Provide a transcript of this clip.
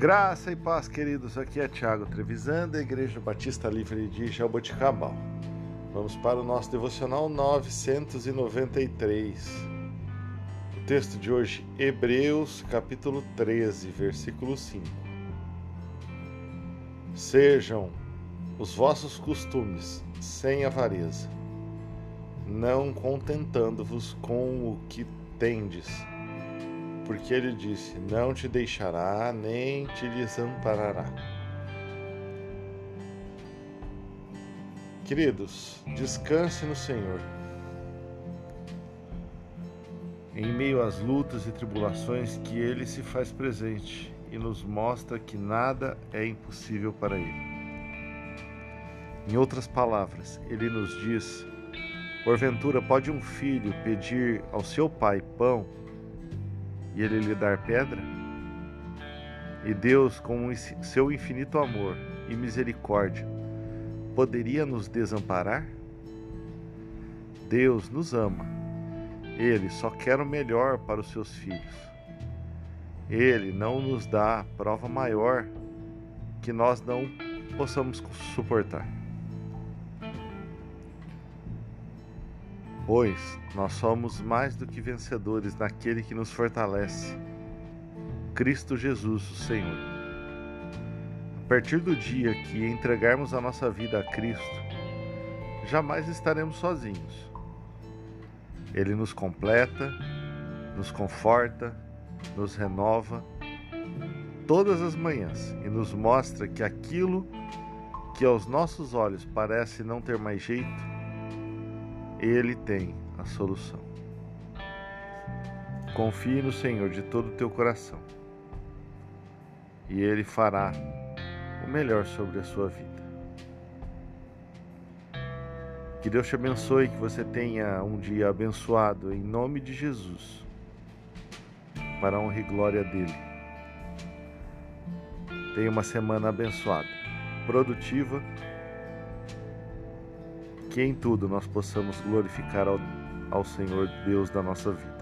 Graça e paz, queridos. Aqui é Tiago Trevisan, da Igreja Batista Livre de Jaboticabal. Vamos para o nosso devocional 993. O texto de hoje, Hebreus, capítulo 13, versículo 5. Sejam os vossos costumes sem avareza, não contentando-vos com o que tendes porque ele disse: Não te deixará nem te desamparará. Queridos, descanse no Senhor. Em meio às lutas e tribulações que Ele se faz presente e nos mostra que nada é impossível para Ele. Em outras palavras, Ele nos diz: Porventura pode um filho pedir ao seu pai pão e ele lhe dar pedra? E Deus, com seu infinito amor e misericórdia, poderia nos desamparar? Deus nos ama. Ele só quer o melhor para os seus filhos. Ele não nos dá prova maior que nós não possamos suportar. Pois nós somos mais do que vencedores naquele que nos fortalece, Cristo Jesus, o Senhor. A partir do dia que entregarmos a nossa vida a Cristo, jamais estaremos sozinhos. Ele nos completa, nos conforta, nos renova todas as manhãs e nos mostra que aquilo que aos nossos olhos parece não ter mais jeito, ele tem a solução. Confie no Senhor de todo o teu coração e Ele fará o melhor sobre a sua vida. Que Deus te abençoe, que você tenha um dia abençoado em nome de Jesus, para a honra e glória dele. Tenha uma semana abençoada, produtiva que em tudo nós possamos glorificar ao, ao Senhor Deus da nossa vida.